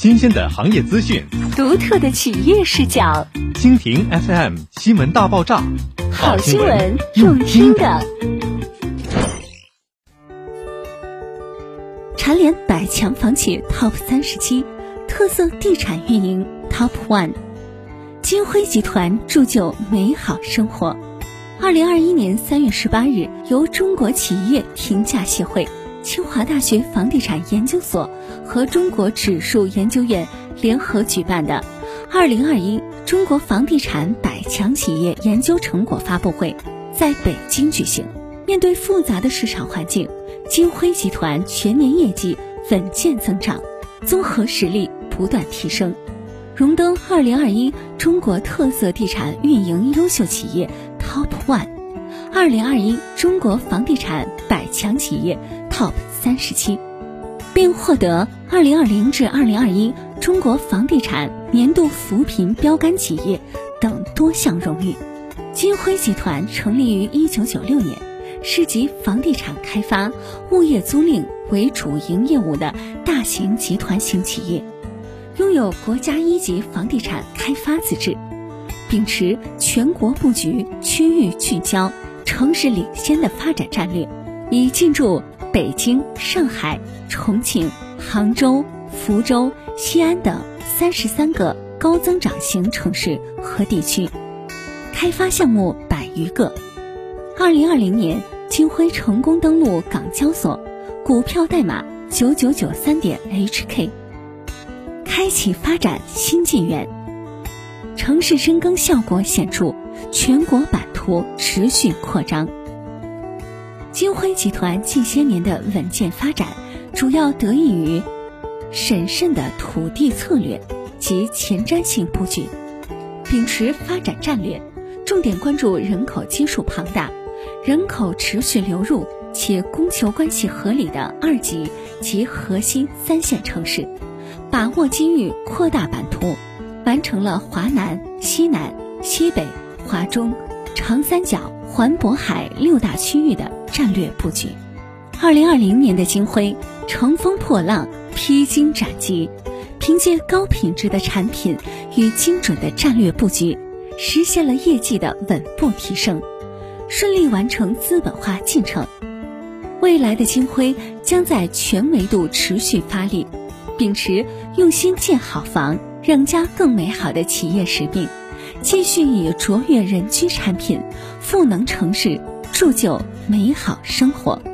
新鲜的行业资讯，独特的企业视角。蜻蜓 FM 新闻大爆炸，好新闻用听的。蝉联百强房企 TOP 三十七，特色地产运营 TOP One，金辉集团铸就美好生活。二零二一年三月十八日，由中国企业评价协会。清华大学房地产研究所和中国指数研究院联合举办的二零二一中国房地产百强企业研究成果发布会在北京举行。面对复杂的市场环境，金辉集团全年业绩稳健增长，综合实力不断提升，荣登二零二一中国特色地产运营优秀企业 TOP ONE，二零二一中国房地产百强企业。TOP 三十七，并获得二零二零至二零二一中国房地产年度扶贫标杆企业等多项荣誉。金辉集团成立于一九九六年，是集房地产开发、物业租赁为主营业务的大型集团型企业，拥有国家一级房地产开发资质，秉持全国布局、区域聚焦、城市领先的发展战略，已进驻。北京、上海、重庆、杭州、福州、西安等三十三个高增长型城市和地区，开发项目百余个。二零二零年，金辉成功登陆港交所，股票代码九九九三点 HK，开启发展新纪元，城市深耕效果显著，全国版图持续扩张。金辉集团近些年的稳健发展，主要得益于审慎的土地策略及前瞻性布局，秉持发展战略，重点关注人口基数庞大、人口持续流入且供求关系合理的二级及核心三线城市，把握机遇扩大版图，完成了华南、西南、西北、华中、长三角。环渤海六大区域的战略布局，二零二零年的金辉乘风破浪、披荆斩棘，凭借高品质的产品与精准的战略布局，实现了业绩的稳步提升，顺利完成资本化进程。未来的金辉将在全维度持续发力，秉持用心建好房，让家更美好的企业使命。继续以卓越人居产品、赋能城市，铸就美好生活。